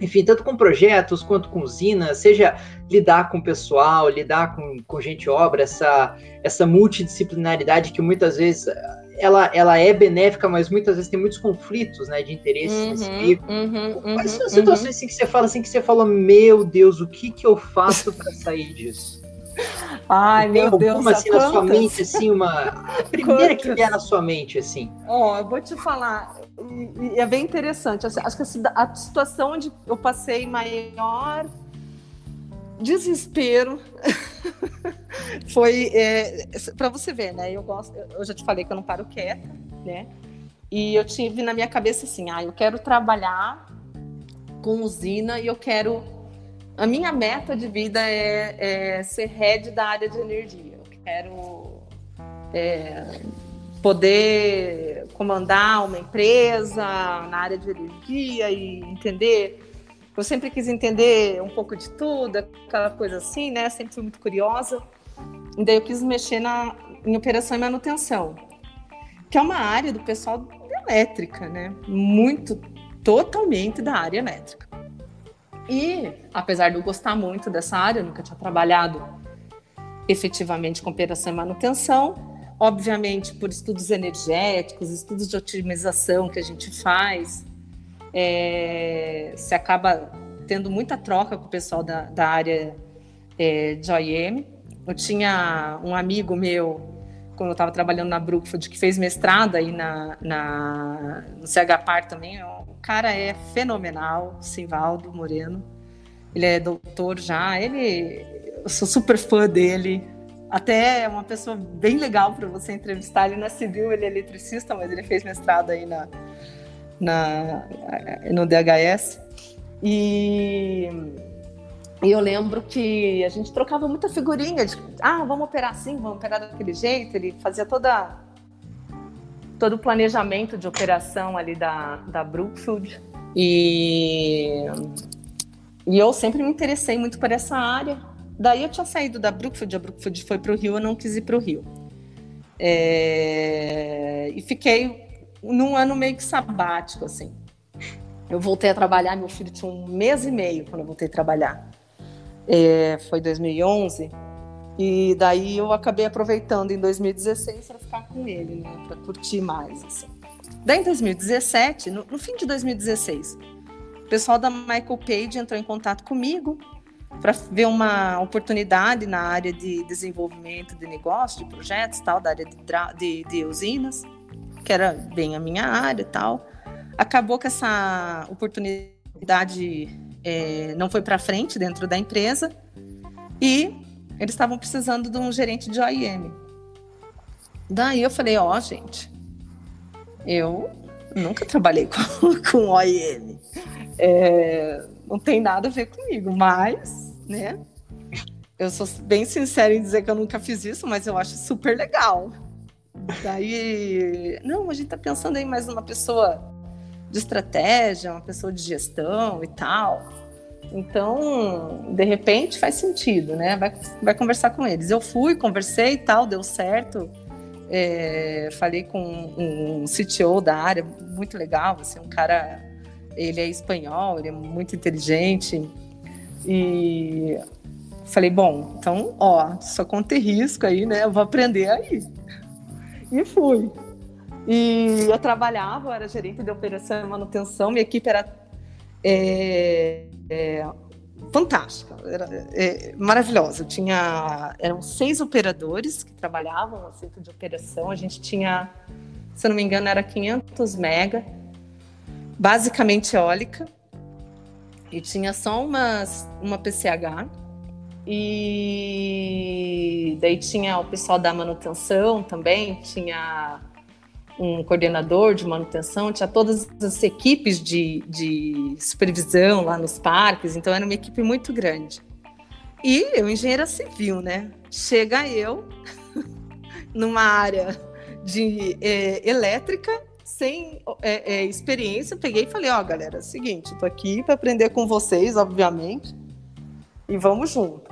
enfim, tanto com projetos quanto com usinas, seja lidar com pessoal, lidar com, com gente obra, essa, essa multidisciplinaridade que muitas vezes ela, ela é benéfica, mas muitas vezes tem muitos conflitos, né, de interesses uhum, uhum, uhum, Quais são as situações uhum. assim, que você fala assim que você fala, meu Deus, o que que eu faço para sair disso? Ai, Tem meu Deus, assim, na sua mente, assim, uma. A primeira quantas? que vier na sua mente, assim. Ó, oh, eu vou te falar, é bem interessante. Assim, acho que a, a situação onde eu passei maior desespero foi é, para você ver, né? Eu gosto, eu já te falei que eu não paro quieta, né? E eu tive na minha cabeça assim, ah, eu quero trabalhar com usina e eu quero a minha meta de vida é, é ser head da área de energia. Eu quero é, poder comandar uma empresa na área de energia e entender. Eu sempre quis entender um pouco de tudo, aquela coisa assim, né? Sempre fui muito curiosa. E daí eu quis mexer na, em operação e manutenção, que é uma área do pessoal elétrica, né? Muito, totalmente da área elétrica. E, apesar de eu gostar muito dessa área, eu nunca tinha trabalhado efetivamente com operação e manutenção, obviamente por estudos energéticos, estudos de otimização que a gente faz, é, se acaba tendo muita troca com o pessoal da, da área é, de OIM. Eu tinha um amigo meu, quando eu estava trabalhando na Brookfield, que fez mestrado aí na, na, no CHPAR também, cara é fenomenal, Simvaldo Moreno. Ele é doutor já, ele eu sou super fã dele. Até é uma pessoa bem legal para você entrevistar. Ele na civil, ele é eletricista, mas ele fez mestrado aí na, na no DHS. E, e eu lembro que a gente trocava muita figurinha de, ah, vamos operar assim, vamos operar daquele jeito. Ele fazia toda todo o planejamento de operação ali da, da Brookfield. E, e eu sempre me interessei muito por essa área. Daí eu tinha saído da Brookfield, a Brookfield foi para o Rio, eu não quis ir para o Rio. É, e fiquei num ano meio que sabático, assim. Eu voltei a trabalhar, meu filho tinha um mês e meio quando eu voltei a trabalhar. É, foi 2011. E daí eu acabei aproveitando em 2016 para ficar com ele, né? Para curtir mais, assim. Daí em 2017, no, no fim de 2016, o pessoal da Michael Page entrou em contato comigo para ver uma oportunidade na área de desenvolvimento de negócio, de projetos, tal, da área de, de, de usinas, que era bem a minha área, tal. Acabou que essa oportunidade é, não foi para frente dentro da empresa e eles estavam precisando de um gerente de OIM. Daí eu falei, ó, oh, gente, eu nunca trabalhei com, com OIM. É, não tem nada a ver comigo, mas, né? Eu sou bem sincera em dizer que eu nunca fiz isso, mas eu acho super legal. Daí, não, a gente tá pensando aí mais numa pessoa de estratégia, uma pessoa de gestão e tal. Então, de repente, faz sentido, né? Vai, vai conversar com eles. Eu fui, conversei e tal, deu certo. É, falei com um CTO da área, muito legal, assim, um cara, ele é espanhol, ele é muito inteligente. E falei, bom, então, ó, só conta risco aí, né? Eu vou aprender aí. E fui. E eu trabalhava, era gerente de operação e manutenção, minha equipe era é, é, fantástica, era é, maravilhosa. Tinha, eram seis operadores que trabalhavam no centro de operação, a gente tinha, se eu não me engano, era 500 mega, basicamente eólica, e tinha só uma, uma PCH, e daí tinha o pessoal da manutenção também, tinha um coordenador de manutenção, tinha todas as equipes de, de supervisão lá nos parques, então era uma equipe muito grande. E eu, engenheira civil, né? Chega eu numa área de é, elétrica, sem é, é, experiência, peguei e falei: Ó, oh, galera, é o seguinte, tô aqui para aprender com vocês, obviamente, e vamos junto.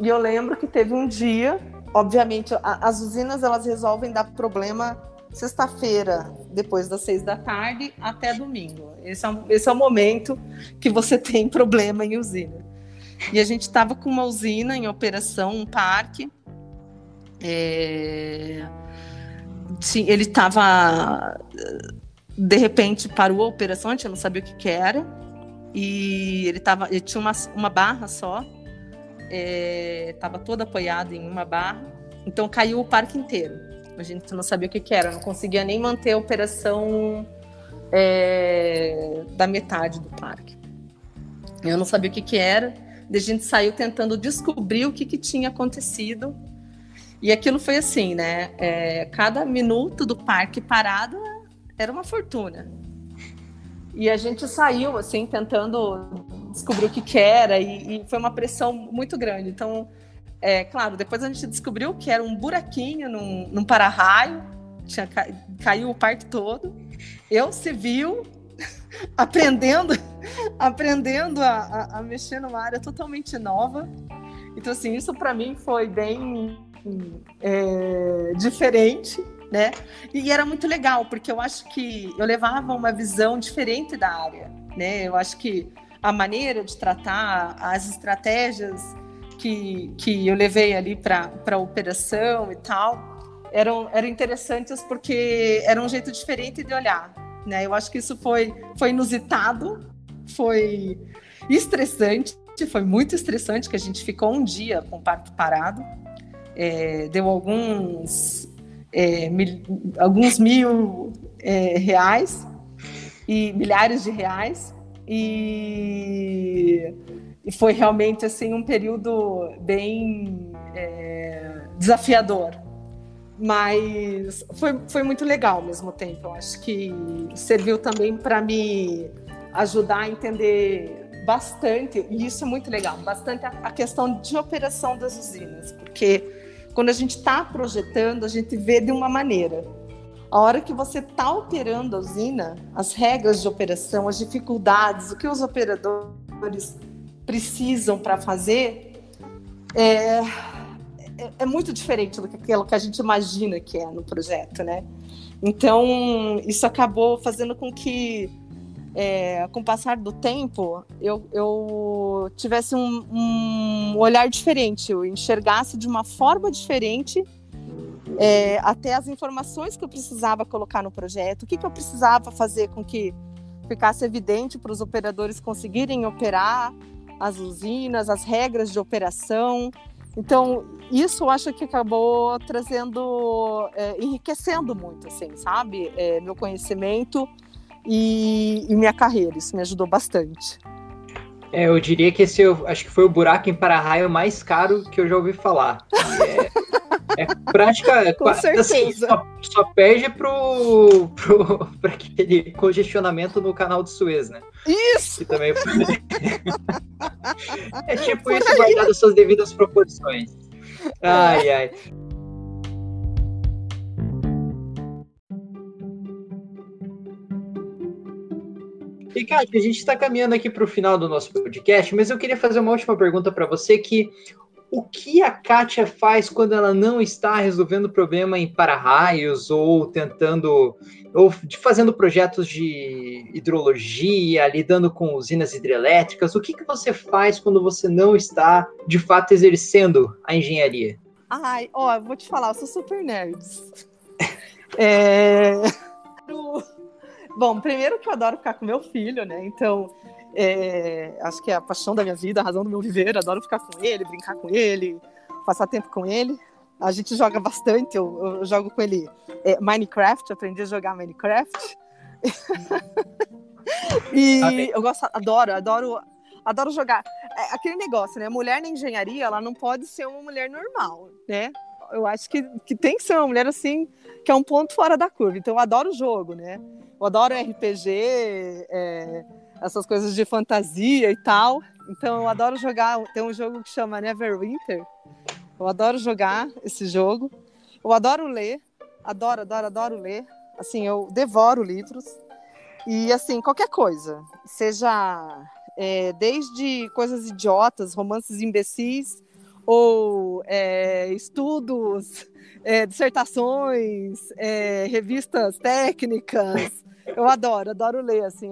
E eu lembro que teve um dia, obviamente, a, as usinas elas resolvem dar problema sexta-feira, depois das seis da tarde, até domingo. Esse é, esse é o momento que você tem problema em usina. E a gente estava com uma usina em operação, um parque. É... Ele estava. De repente parou a operação, a gente não sabia o que, que era. E ele, tava, ele tinha uma, uma barra só, estava é, todo apoiado em uma barra. Então caiu o parque inteiro. A gente não sabia o que, que era, não conseguia nem manter a operação é, da metade do parque. Eu não sabia o que, que era, a gente saiu tentando descobrir o que, que tinha acontecido. E aquilo foi assim, né? É, cada minuto do parque parado era uma fortuna. E a gente saiu, assim, tentando descobrir o que, que era, e, e foi uma pressão muito grande. Então, é, claro, depois a gente descobriu que era um buraquinho num, num para-raio, ca... caiu o parque todo. Eu, civil, aprendendo, aprendendo a, a, a, mexer numa área totalmente nova. Então, assim, isso para mim foi bem é, diferente, né? E era muito legal, porque eu acho que eu levava uma visão diferente da área, né? Eu acho que a maneira de tratar, as estratégias que, que eu levei ali para a operação e tal eram, eram interessantes porque era um jeito diferente de olhar. Né? Eu acho que isso foi, foi inusitado, foi estressante, foi muito estressante, que a gente ficou um dia com o parque parado, é, deu alguns, é, mil, alguns mil é, reais e milhares de reais e e foi realmente assim um período bem é, desafiador, mas foi, foi muito legal ao mesmo tempo. Eu acho que serviu também para me ajudar a entender bastante, e isso é muito legal, bastante a, a questão de operação das usinas, porque quando a gente está projetando, a gente vê de uma maneira. A hora que você está operando a usina, as regras de operação, as dificuldades, o que os operadores precisam para fazer, é, é, é, muito diferente do que aquilo que a gente imagina que é no projeto, né? Então, isso acabou fazendo com que é, com o passar do tempo, eu, eu tivesse um, um, olhar diferente, eu enxergasse de uma forma diferente é, até as informações que eu precisava colocar no projeto, o que, que eu precisava fazer com que ficasse evidente para os operadores conseguirem operar as usinas, as regras de operação. Então, isso eu acho que acabou trazendo, é, enriquecendo muito, assim, sabe? É, meu conhecimento e, e minha carreira. Isso me ajudou bastante. É, eu diria que esse eu, acho que foi o buraco em para-raio mais caro que eu já ouvi falar. É, é prática. Com assim, certeza. Assim, só, só perde pro, pro, para aquele congestionamento no canal de Suez, né? Isso! Que também é tipo Por isso, aí. guardado suas devidas proporções. Ai, ai. E, Kátia, a gente está caminhando aqui para o final do nosso podcast, mas eu queria fazer uma última pergunta para você, que o que a Kátia faz quando ela não está resolvendo problema em para-raios ou tentando ou fazendo projetos de hidrologia, lidando com usinas hidrelétricas? O que, que você faz quando você não está de fato exercendo a engenharia? Ai, ó, vou te falar, eu sou super nerd. é... Bom, primeiro que eu adoro ficar com meu filho, né? Então, é, acho que é a paixão da minha vida, a razão do meu viver. Adoro ficar com ele, brincar com ele, passar tempo com ele. A gente joga bastante, eu, eu jogo com ele é, Minecraft, aprendi a jogar Minecraft. e eu gosto, adoro, adoro, adoro jogar. É, aquele negócio, né? Mulher na engenharia, ela não pode ser uma mulher normal, né? Eu acho que, que tem que ser uma mulher assim, que é um ponto fora da curva. Então eu adoro o jogo, né? Eu adoro RPG, é, essas coisas de fantasia e tal. Então eu adoro jogar. Tem um jogo que chama Neverwinter. Eu adoro jogar esse jogo. Eu adoro ler. Adoro, adoro, adoro ler. Assim, eu devoro livros. E assim, qualquer coisa. Seja é, desde coisas idiotas, romances imbecis, ou é, estudos, é, dissertações, é, revistas técnicas, eu adoro, adoro ler, assim,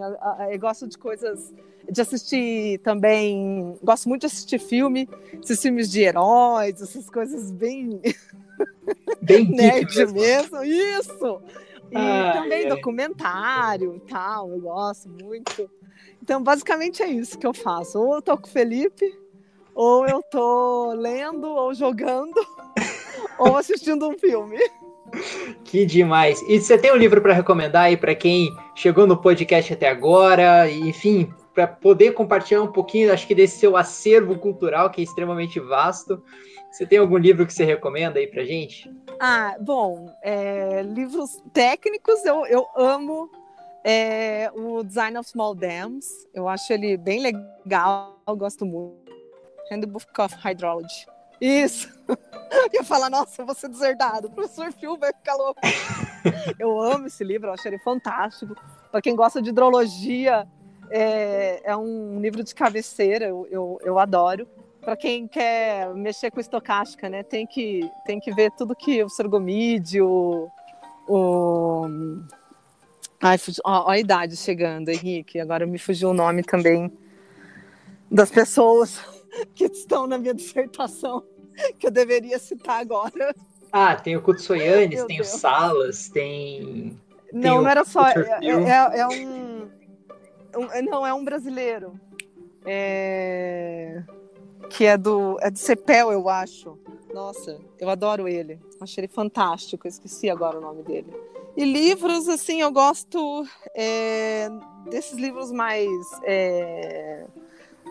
eu gosto de coisas, de assistir também, gosto muito de assistir filme, esses filmes de heróis, essas coisas bem... Bem nerd mesmo. mesmo, isso! E ah, também é. documentário e tal, eu gosto muito. Então, basicamente é isso que eu faço. Ou eu tô com o Felipe, ou eu tô lendo, ou jogando, ou assistindo um filme. Que demais. E você tem um livro para recomendar aí para quem chegou no podcast até agora, enfim, para poder compartilhar um pouquinho, acho que desse seu acervo cultural que é extremamente vasto. Você tem algum livro que você recomenda aí para gente? Ah, bom, é, livros técnicos eu, eu amo é, o Design of Small Dams. Eu acho ele bem legal, gosto muito. Handbook of Hydrology. Isso. Eu ia falar, nossa, eu vou ser deserdado. O professor Phil vai ficar louco. eu amo esse livro, eu acho ele fantástico. Para quem gosta de hidrologia, é, é um livro de cabeceira, eu, eu, eu adoro. Para quem quer mexer com estocástica, né, tem que, tem que ver tudo que o Sorgomide, o. o... Ai, ó, ó, a idade chegando, Henrique. Agora me fugiu o nome também das pessoas que estão na minha dissertação, que eu deveria citar agora. Ah, tem o Kutsoyanis, tem Deus. o Salas, tem. Não, não era só. É, é, é, um, um, Não, é um brasileiro. É, que é do. É do Cepel, eu acho. Nossa, eu adoro ele. Acho ele fantástico. Eu esqueci agora o nome dele. E livros, assim, eu gosto é, desses livros mais. É,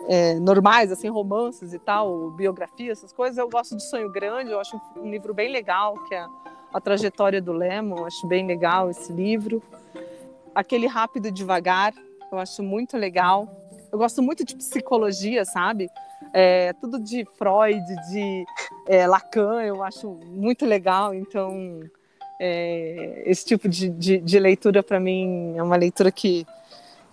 é, normais, assim, romances e tal, biografia, essas coisas, eu gosto de Sonho Grande, eu acho um livro bem legal, que é a trajetória do Lemon, acho bem legal esse livro. Aquele Rápido e Devagar, eu acho muito legal. Eu gosto muito de psicologia, sabe? É, tudo de Freud, de é, Lacan, eu acho muito legal. Então, é, esse tipo de, de, de leitura, para mim, é uma leitura que,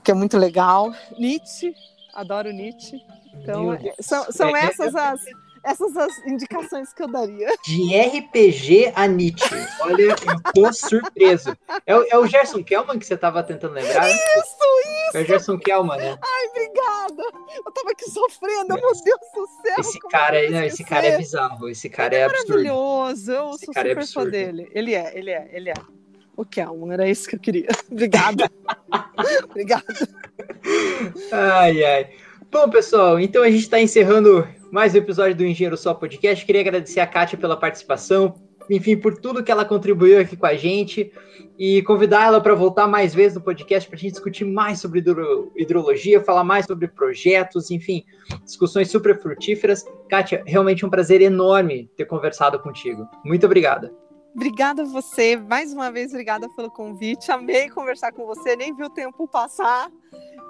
que é muito legal. Nietzsche, adoro Nietzsche. Então, são, são é, essas as essas as indicações que eu daria. De RPG a Nietzsche. Olha, eu tô surpreso. É, o, é o Gerson Kelman que você tava tentando lembrar? Isso, isso! É o Gerson Kelman, né? Ai, obrigada! Eu tava aqui sofrendo, meu Deus do céu! Esse cara, não, esse cara é bizarro, esse cara é, é absurdo. maravilhoso, eu esse sou é super é fã dele. Ele é, ele é, ele é. O Kelman, era isso que eu queria. Obrigada. Obrigada. Ai, ai. Bom, pessoal, então a gente está encerrando mais um episódio do Engenheiro Só Podcast. Queria agradecer a Kátia pela participação, enfim, por tudo que ela contribuiu aqui com a gente e convidar ela para voltar mais vezes no podcast para a gente discutir mais sobre hidro hidrologia, falar mais sobre projetos, enfim, discussões super frutíferas. Kátia, realmente um prazer enorme ter conversado contigo. Muito obrigada. Obrigada a você, mais uma vez, obrigada pelo convite. Amei conversar com você, nem vi o tempo passar.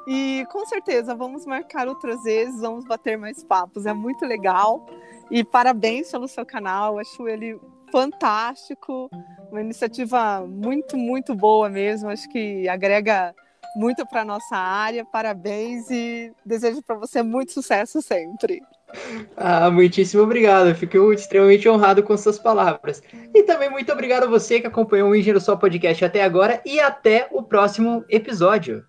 E com certeza vamos marcar outras vezes, vamos bater mais papos, é muito legal. E parabéns pelo seu canal, acho ele fantástico, uma iniciativa muito, muito boa mesmo, acho que agrega muito para nossa área. Parabéns e desejo para você muito sucesso sempre. Ah, muitíssimo obrigado. Fico extremamente honrado com suas palavras. E também muito obrigado a você que acompanhou o Engenheiro Só Podcast até agora e até o próximo episódio.